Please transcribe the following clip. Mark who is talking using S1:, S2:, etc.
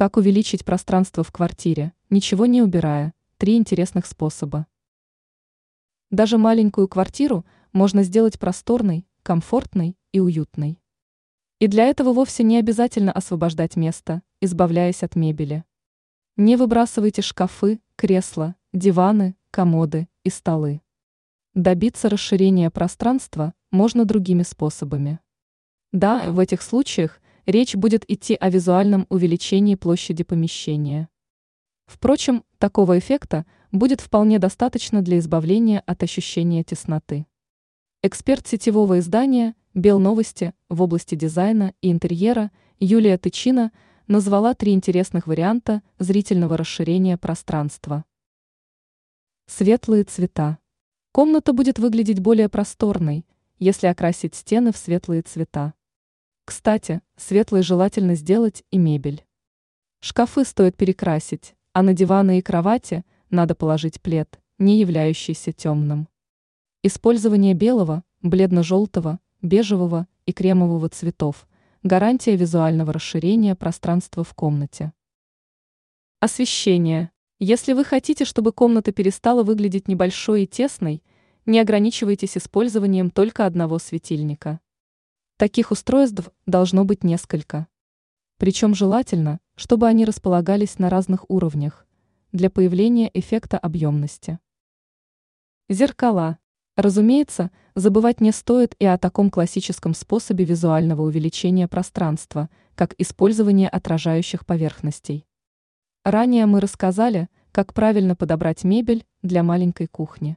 S1: Как увеличить пространство в квартире, ничего не убирая? Три интересных способа. Даже маленькую квартиру можно сделать просторной, комфортной и уютной. И для этого вовсе не обязательно освобождать место, избавляясь от мебели. Не выбрасывайте шкафы, кресла, диваны, комоды и столы. Добиться расширения пространства можно другими способами. Да, в этих случаях речь будет идти о визуальном увеличении площади помещения. Впрочем, такого эффекта будет вполне достаточно для избавления от ощущения тесноты. Эксперт сетевого издания «Белновости» в области дизайна и интерьера Юлия Тычина назвала три интересных варианта зрительного расширения пространства. Светлые цвета. Комната будет выглядеть более просторной, если окрасить стены в светлые цвета. Кстати, светлой желательно сделать и мебель. Шкафы стоит перекрасить, а на диваны и кровати надо положить плед, не являющийся темным. Использование белого, бледно-желтого, бежевого и кремового цветов – гарантия визуального расширения пространства в комнате. Освещение. Если вы хотите, чтобы комната перестала выглядеть небольшой и тесной, не ограничивайтесь использованием только одного светильника. Таких устройств должно быть несколько. Причем желательно, чтобы они располагались на разных уровнях, для появления эффекта объемности. Зеркала. Разумеется, забывать не стоит и о таком классическом способе визуального увеличения пространства, как использование отражающих поверхностей. Ранее мы рассказали, как правильно подобрать мебель для маленькой кухни.